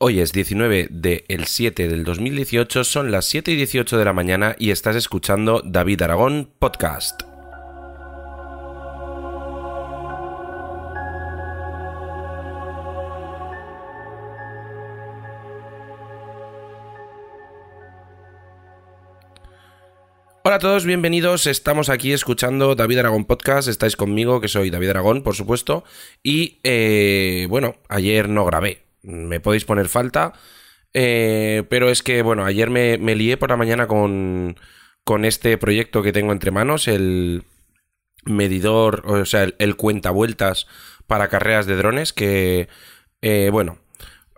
Hoy es 19 del 7 del 2018, son las 7 y 18 de la mañana y estás escuchando David Aragón Podcast. Hola a todos, bienvenidos. Estamos aquí escuchando David Aragón Podcast. Estáis conmigo, que soy David Aragón, por supuesto. Y eh, bueno, ayer no grabé me podéis poner falta. Eh, pero es que, bueno, ayer me, lié por la mañana con, con este proyecto que tengo entre manos, el medidor, o sea, el, el cuenta vueltas para carreras de drones, que, eh, bueno,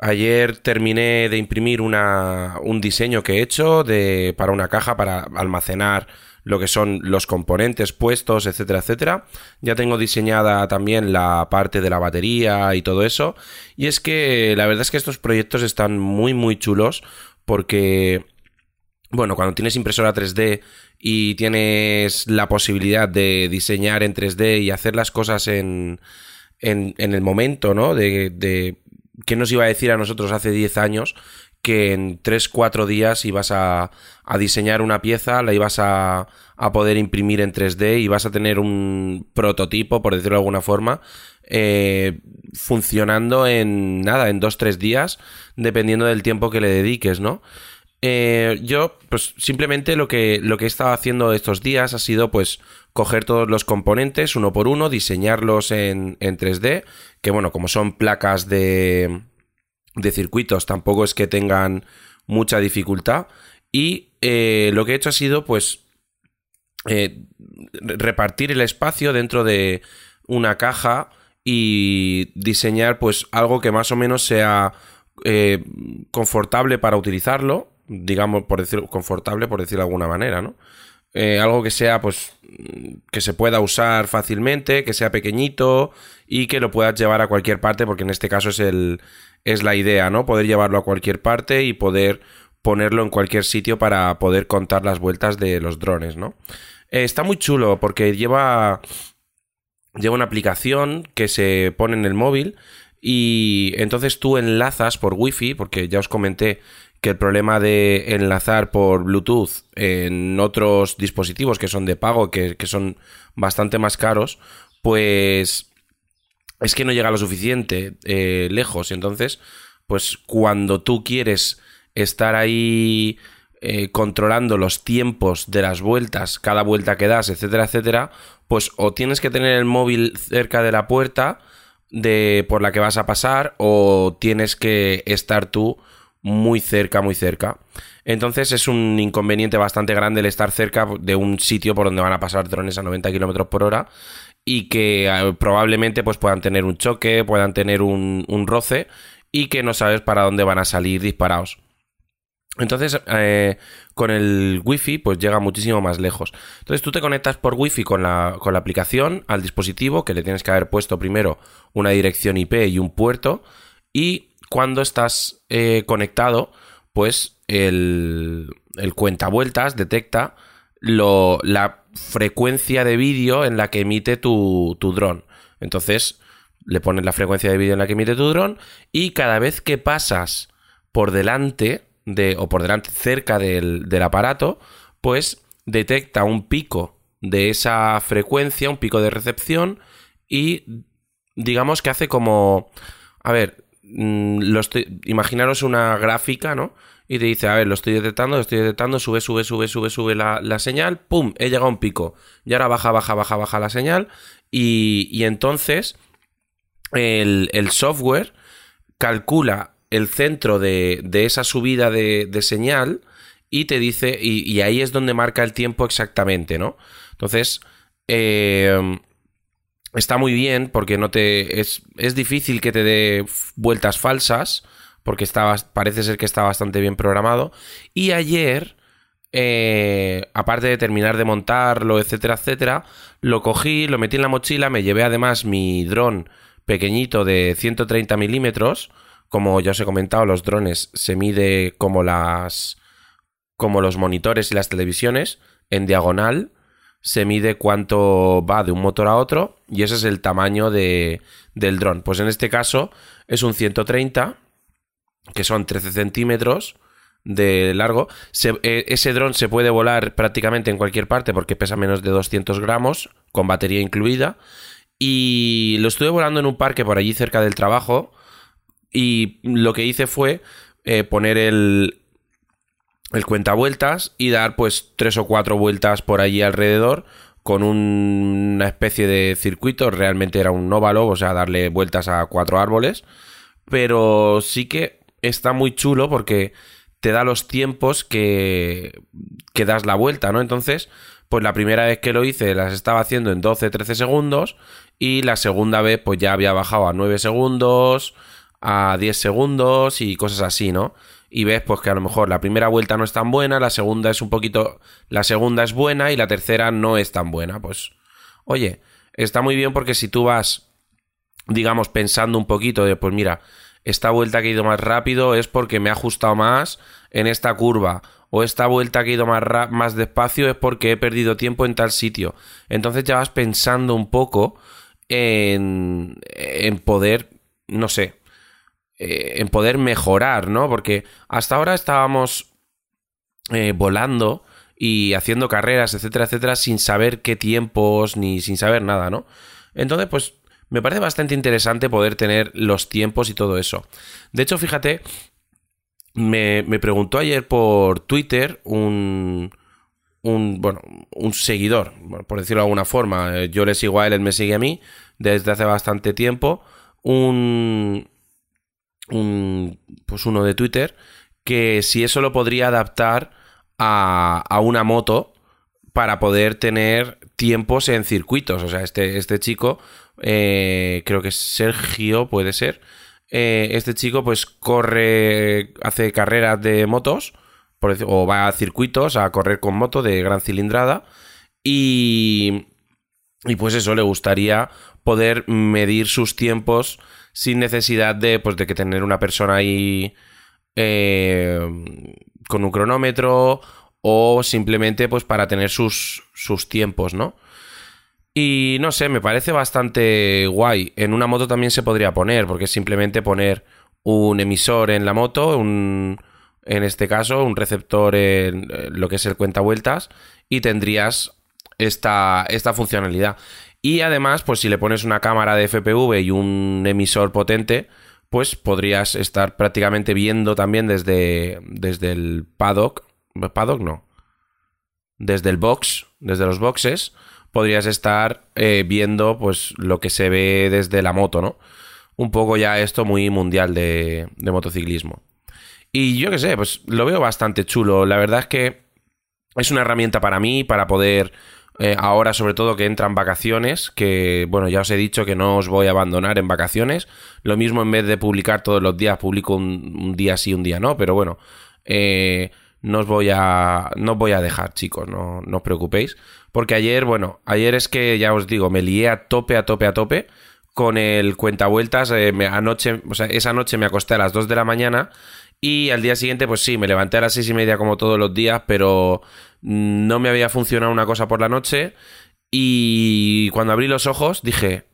ayer terminé de imprimir una, un diseño que he hecho de, para una caja para almacenar lo que son los componentes puestos, etcétera, etcétera. Ya tengo diseñada también la parte de la batería y todo eso. Y es que la verdad es que estos proyectos están muy, muy chulos porque, bueno, cuando tienes impresora 3D y tienes la posibilidad de diseñar en 3D y hacer las cosas en, en, en el momento, ¿no? De, de qué nos iba a decir a nosotros hace 10 años que en 3-4 días ibas a, a, diseñar una pieza, la ibas a, a, poder imprimir en 3D y vas a tener un prototipo, por decirlo de alguna forma, eh, funcionando en nada, en 2-3 días, dependiendo del tiempo que le dediques, ¿no? Eh, yo, pues simplemente lo que, lo que he estado haciendo estos días ha sido, pues, coger todos los componentes uno por uno, diseñarlos en, en 3D, que bueno, como son placas de de circuitos tampoco es que tengan mucha dificultad. Y eh, lo que he hecho ha sido, pues, eh, repartir el espacio dentro de una caja y diseñar, pues, algo que más o menos sea confortable para utilizarlo. Digamos, por decirlo, confortable, por decirlo de alguna manera, ¿no? algo que sea, pues, que se pueda usar fácilmente, que sea pequeñito y que lo puedas llevar a cualquier parte, porque en este caso es el, es la idea, ¿no? Poder llevarlo a cualquier parte y poder ponerlo en cualquier sitio para poder contar las vueltas de los drones, ¿no? Eh, está muy chulo porque lleva, lleva una aplicación que se pone en el móvil y entonces tú enlazas por wifi, porque ya os comenté que el problema de enlazar por Bluetooth en otros dispositivos que son de pago, que, que son bastante más caros, pues es que no llega lo suficiente eh, lejos. Entonces, pues cuando tú quieres estar ahí eh, controlando los tiempos de las vueltas, cada vuelta que das, etcétera, etcétera, pues o tienes que tener el móvil cerca de la puerta de por la que vas a pasar o tienes que estar tú muy cerca, muy cerca. Entonces es un inconveniente bastante grande el estar cerca de un sitio por donde van a pasar drones a 90 km por hora y que eh, probablemente pues puedan tener un choque, puedan tener un, roce y que no sabes para dónde van a salir disparados. Entonces, eh, con el wifi, pues llega muchísimo más lejos. Entonces, tú te conectas por wifi con la, con la aplicación al dispositivo, que le tienes que haber puesto primero una dirección IP y un puerto. Y cuando estás eh, conectado, pues el, el cuentavueltas detecta la frecuencia de vídeo en la que emite tu, tu dron. Entonces, le pones la frecuencia de vídeo en la que emite tu dron y cada vez que pasas por delante de, o por delante cerca del, del aparato, pues detecta un pico de esa frecuencia, un pico de recepción y digamos que hace como... A ver, mm, lo estoy, imaginaros una gráfica, ¿no? y te dice, a ver, lo estoy detectando, lo estoy detectando, sube, sube, sube, sube, sube la, señal, ¡pum! He llegado a un pico. Y ahora baja, baja, baja, baja la señal. Y, y entonces el, software calcula el centro de, de esa subida de, de, señal y te dice, y, ahí es donde marca el tiempo exactamente, ¿no? Entonces, eh, está muy bien porque no te, es, es difícil que te dé vueltas falsas porque parece ser que está bastante bien programado. Y ayer, eh, aparte de terminar de montarlo, etcétera, etcétera, lo cogí, lo metí en la mochila, me llevé además mi dron pequeñito de 130 milímetros. Como ya os he comentado, los drones se mide como las. como los monitores y las televisiones, en diagonal. Se mide cuánto va de un motor a otro. Y ese es el tamaño de, del dron. Pues en este caso es un 130 que son 13 centímetros de largo. Eh, ese dron se puede volar prácticamente en cualquier parte porque pesa menos de 200 gramos, con batería incluida. Y lo estuve volando en un parque por allí cerca del trabajo. Y lo que hice fue eh, poner el, el cuenta vueltas y dar pues tres o cuatro vueltas por allí alrededor con una especie de circuito. Realmente era un óvalo, o sea, darle vueltas a cuatro árboles. Pero sí que está muy chulo porque te da los tiempos que, que das la vuelta, ¿no? Entonces, pues la primera vez que lo hice las estaba haciendo en 12-13 segundos y la segunda vez pues ya había bajado a 9 segundos, a 10 segundos y cosas así, ¿no? Y ves pues que a lo mejor la primera vuelta no es tan buena, la segunda es un poquito... La segunda es buena y la tercera no es tan buena. Pues, oye, está muy bien porque si tú vas, digamos, pensando un poquito de, pues mira, esta vuelta que he ido más rápido es porque me ha ajustado más en esta curva, o esta vuelta que he ido más, más despacio es porque he perdido tiempo en tal sitio. Entonces ya vas pensando un poco en, en poder, no sé, eh, en poder mejorar, ¿no? Porque hasta ahora estábamos eh, volando y haciendo carreras, etcétera, etcétera, sin saber qué tiempos ni sin saber nada, ¿no? Entonces, pues me parece bastante interesante poder tener los tiempos y todo eso. De hecho, fíjate, me, preguntó ayer por Twitter un, un, bueno, un seguidor, por decirlo de alguna forma. Eh, yo le sigo a él, él me sigue a mí desde hace bastante tiempo. Un, un, pues uno de Twitter que si eso lo podría adaptar a, a una moto para poder tener tiempos en circuitos. O sea, este, este chico eh, creo que Sergio puede ser. Eh, este chico pues corre, hace carreras de motos o va a circuitos a correr con moto de gran cilindrada y, y pues eso, le gustaría poder medir sus tiempos sin necesidad de, pues, de que tener una persona ahí eh, con un cronómetro o simplemente pues para tener sus, sus tiempos, ¿no? Y no sé, me parece bastante guay. En una moto también se podría poner, porque es simplemente poner un emisor en la moto, un, en este caso, un receptor en lo que es el cuenta vueltas, y tendrías esta, esta funcionalidad. Y además, pues si le pones una cámara de FPV y un emisor potente, pues podrías estar prácticamente viendo también desde, desde el paddock. Paddock no. Desde el box, desde los boxes, podrías estar eh, viendo pues lo que se ve desde la moto, ¿no? Un poco ya esto muy mundial de, motociclismo. Y yo qué sé, pues lo veo bastante chulo. La verdad es que es una herramienta para mí, para poder, eh, ahora sobre todo que entran vacaciones, que bueno, ya os he dicho que no os voy a abandonar en vacaciones. Lo mismo en vez de publicar todos los días, publico un, día sí, un día no, pero bueno, eh, no os voy a, no os voy a dejar, chicos, no, no os preocupéis. Porque ayer, bueno, ayer es que ya os digo, me lié a tope, a tope, a tope con el cuentavueltas. Eh, anoche, o sea, esa noche me acosté a las 2 de la mañana y al día siguiente, pues sí, me levanté a las seis y media como todos los días, pero no me había funcionado una cosa por la noche. Y cuando abrí los ojos dije,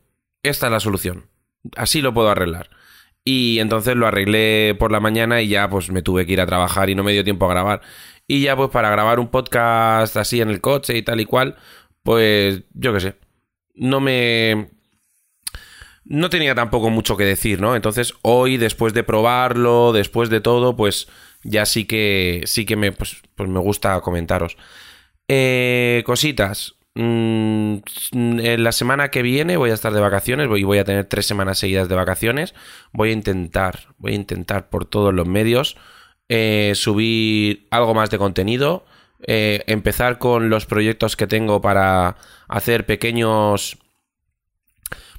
esta es la solución. Así lo puedo arreglar. Y entonces lo arreglé por la mañana y ya pues me tuve que ir a trabajar y no me dio tiempo a grabar. Y ya pues para grabar un podcast así en el coche y tal y cual, pues yo qué sé. No me... No tenía tampoco mucho que decir, ¿no? Entonces hoy, después de probarlo, después de todo, pues ya sí que, sí que me, pues, pues me gusta comentaros. Eh, cositas. Mm, en la semana que viene voy a estar de vacaciones y voy a tener tres semanas seguidas de vacaciones. Voy a intentar, voy a intentar por todos los medios eh, subir algo más de contenido, eh, empezar con los proyectos que tengo para hacer pequeños,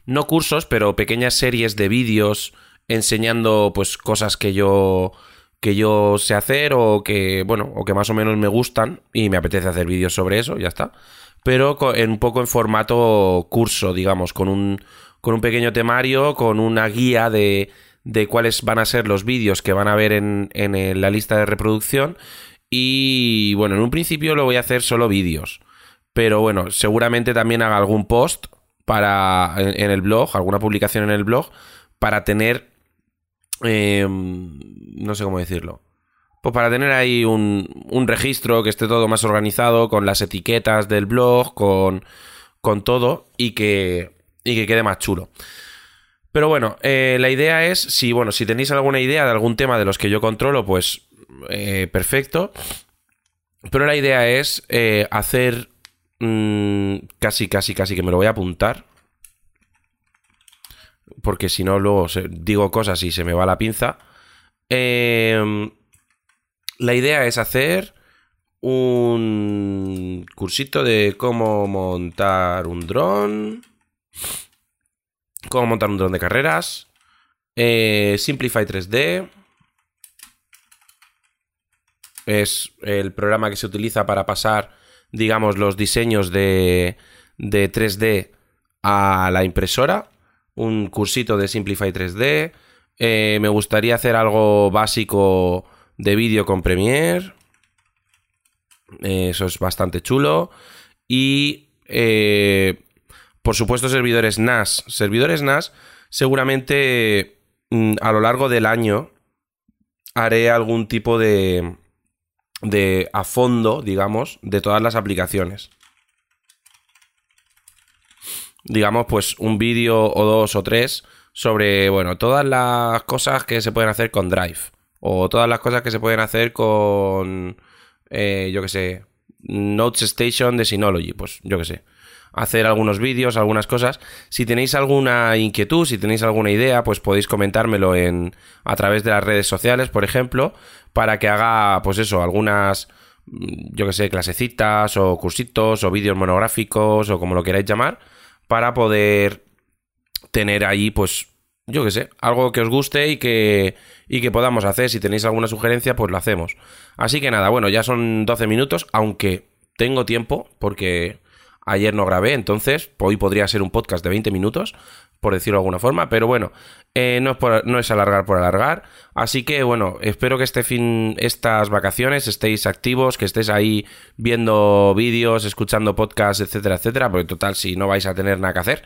no cursos, pero pequeñas series de vídeos enseñando pues cosas que yo que yo sé hacer o que bueno o que más o menos me gustan y me apetece hacer vídeos sobre eso ya está pero en un poco en formato curso digamos con un con un pequeño temario con una guía de de cuáles van a ser los vídeos que van a ver en, en la lista de reproducción. Y bueno, en un principio lo voy a hacer solo vídeos. Pero bueno, seguramente también haga algún post para en, el blog, alguna publicación en el blog, para tener Em, no sé cómo decirlo. Pues para tener ahí un, un, registro que esté todo más organizado, con las etiquetas del blog, con, con todo y que, y que quede más chulo. Pero bueno, eh, la idea es, si, bueno, si tenéis alguna idea de algún tema de los que yo controlo, pues eh, perfecto. Pero la idea es eh, hacer mm, casi, casi, casi que me lo voy a apuntar. Porque si no, luego digo cosas y se me va la pinza. Em, la idea es hacer un cursito de cómo montar un dron. Cómo montar un dron de carreras. Eh, Simplify 3D. Es el programa que se utiliza para pasar, digamos, los diseños de, de 3D a la impresora. Un cursito de Simplify 3D. Eh, me gustaría hacer algo básico de vídeo con Premiere. Eso es bastante chulo. Y, eh, por supuesto, servidores NAS. Servidores NAS, seguramente mm, a lo largo del año haré algún tipo de, de a fondo, digamos, de todas las aplicaciones. Digamos, pues un vídeo o dos o tres sobre, bueno, todas las cosas que se pueden hacer con Drive. O todas las cosas que se pueden hacer con eh, yo que sé, Notes Station de Synology, pues yo que sé, hacer algunos vídeos, algunas cosas. Si tenéis alguna inquietud, si tenéis alguna idea, pues podéis comentármelo en, a través de las redes sociales, por ejemplo, para que haga, pues eso, algunas, mm, yo que sé, clasecitas o cursitos o vídeos monográficos o como lo queráis llamar, para poder tener ahí, pues, yo que sé, algo que os guste y que, y que podamos hacer. Si tenéis alguna sugerencia, pues lo hacemos. Así que nada, bueno, ya son 12 minutos, aunque tengo tiempo, porque ayer no grabé, entonces hoy podría ser un podcast de 20 minutos, por decirlo de alguna forma, pero bueno, eh, no, es no, es alargar por alargar. Así que bueno, espero que este fin, estas vacaciones estéis activos, que estéis ahí viendo vídeos, escuchando podcasts, etcétera, etcétera, porque total, si no vais a tener nada que hacer,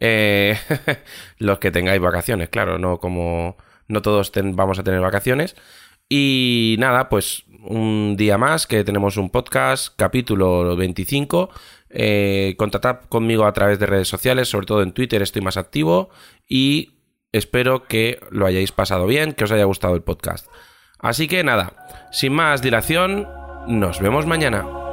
eh, los que tengáis vacaciones, claro, no como no todos vamos a tener vacaciones. Y nada, pues un día más que tenemos un podcast, capítulo 25. Eh, contactad conmigo a través de redes sociales, sobre todo en Twitter estoy más activo y espero que lo hayáis pasado bien, que os haya gustado el podcast. Así que nada, sin más dilación, nos vemos mañana.